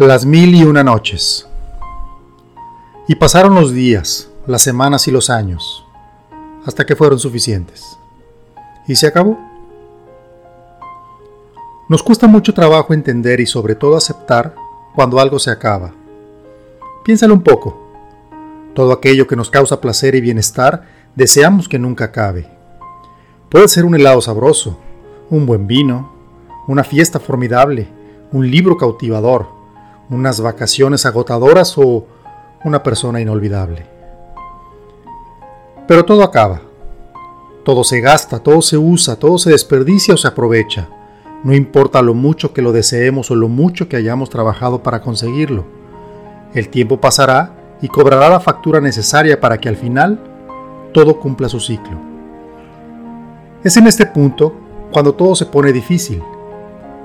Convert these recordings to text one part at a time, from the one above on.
Las mil y una noches. Y pasaron los días, las semanas y los años, hasta que fueron suficientes. Y se acabó. Nos cuesta mucho trabajo entender y sobre todo aceptar cuando algo se acaba. Piénsalo un poco. Todo aquello que nos causa placer y bienestar deseamos que nunca acabe. Puede ser un helado sabroso, un buen vino, una fiesta formidable, un libro cautivador, unas vacaciones agotadoras o una persona inolvidable. Pero todo acaba. Todo se gasta, todo se usa, todo se desperdicia o se aprovecha. No importa lo mucho que lo deseemos o lo mucho que hayamos trabajado para conseguirlo. El tiempo pasará y cobrará la factura necesaria para que al final todo cumpla su ciclo. Es en este punto cuando todo se pone difícil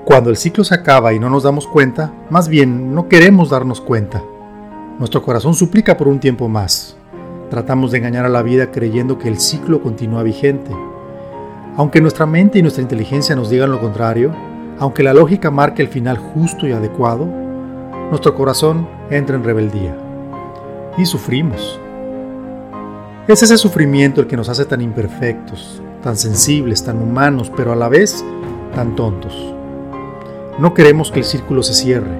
cuando el ciclo se acaba y no nos damos cuenta, más bien no queremos darnos cuenta. Nuestro corazón suplica por un tiempo más. Tratamos de engañar a la vida creyendo que el ciclo continúa vigente. Aunque nuestra mente y nuestra inteligencia nos digan lo contrario, aunque la lógica marque el final justo y adecuado, nuestro corazón entra en rebeldía. Y sufrimos. Es ese sufrimiento el que nos hace tan imperfectos, tan sensibles, tan humanos, pero a la vez tan tontos. No queremos que el círculo se cierre,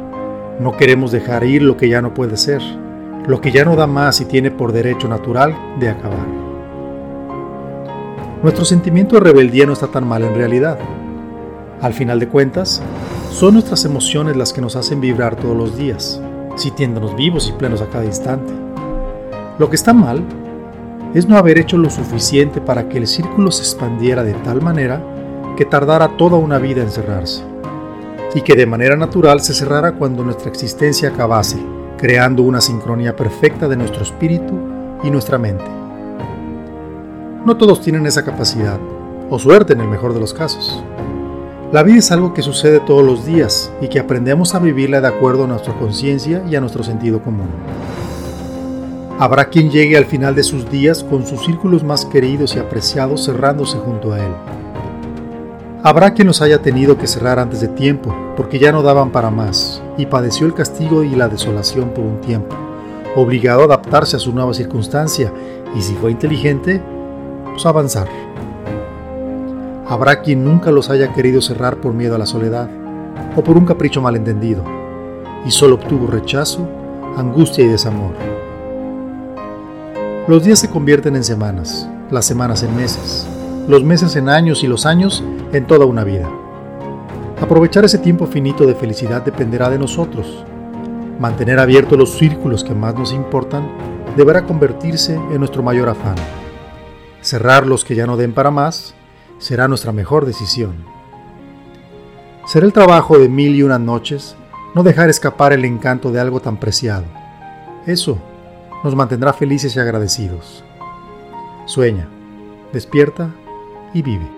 no queremos dejar ir lo que ya no puede ser, lo que ya no da más y tiene por derecho natural de acabar. Nuestro sentimiento de rebeldía no está tan mal en realidad. Al final de cuentas, son nuestras emociones las que nos hacen vibrar todos los días, sintiéndonos vivos y plenos a cada instante. Lo que está mal es no haber hecho lo suficiente para que el círculo se expandiera de tal manera que tardara toda una vida en cerrarse y que de manera natural se cerrara cuando nuestra existencia acabase, creando una sincronía perfecta de nuestro espíritu y nuestra mente. No todos tienen esa capacidad, o suerte en el mejor de los casos. La vida es algo que sucede todos los días y que aprendemos a vivirla de acuerdo a nuestra conciencia y a nuestro sentido común. Habrá quien llegue al final de sus días con sus círculos más queridos y apreciados cerrándose junto a él Habrá quien los haya tenido que cerrar antes de tiempo, porque ya no daban para más, y padeció el castigo y la desolación por un tiempo, obligado a adaptarse a su nueva circunstancia, y si fue inteligente, pues avanzar. Habrá quien nunca los haya querido cerrar por miedo a la soledad, o por un capricho malentendido, y solo obtuvo rechazo, angustia y desamor. Los días se convierten en semanas, las semanas en meses, los meses en años y los años en toda una vida. Aprovechar ese tiempo finito de felicidad dependerá de nosotros. Mantener abiertos los círculos que más nos importan deberá convertirse en nuestro mayor afán. Cerrar los que ya no den para más será nuestra mejor decisión. Será el trabajo de mil y una noches no dejar escapar el encanto de algo tan preciado. Eso nos mantendrá felices y agradecidos. Sueña, despierta y vive.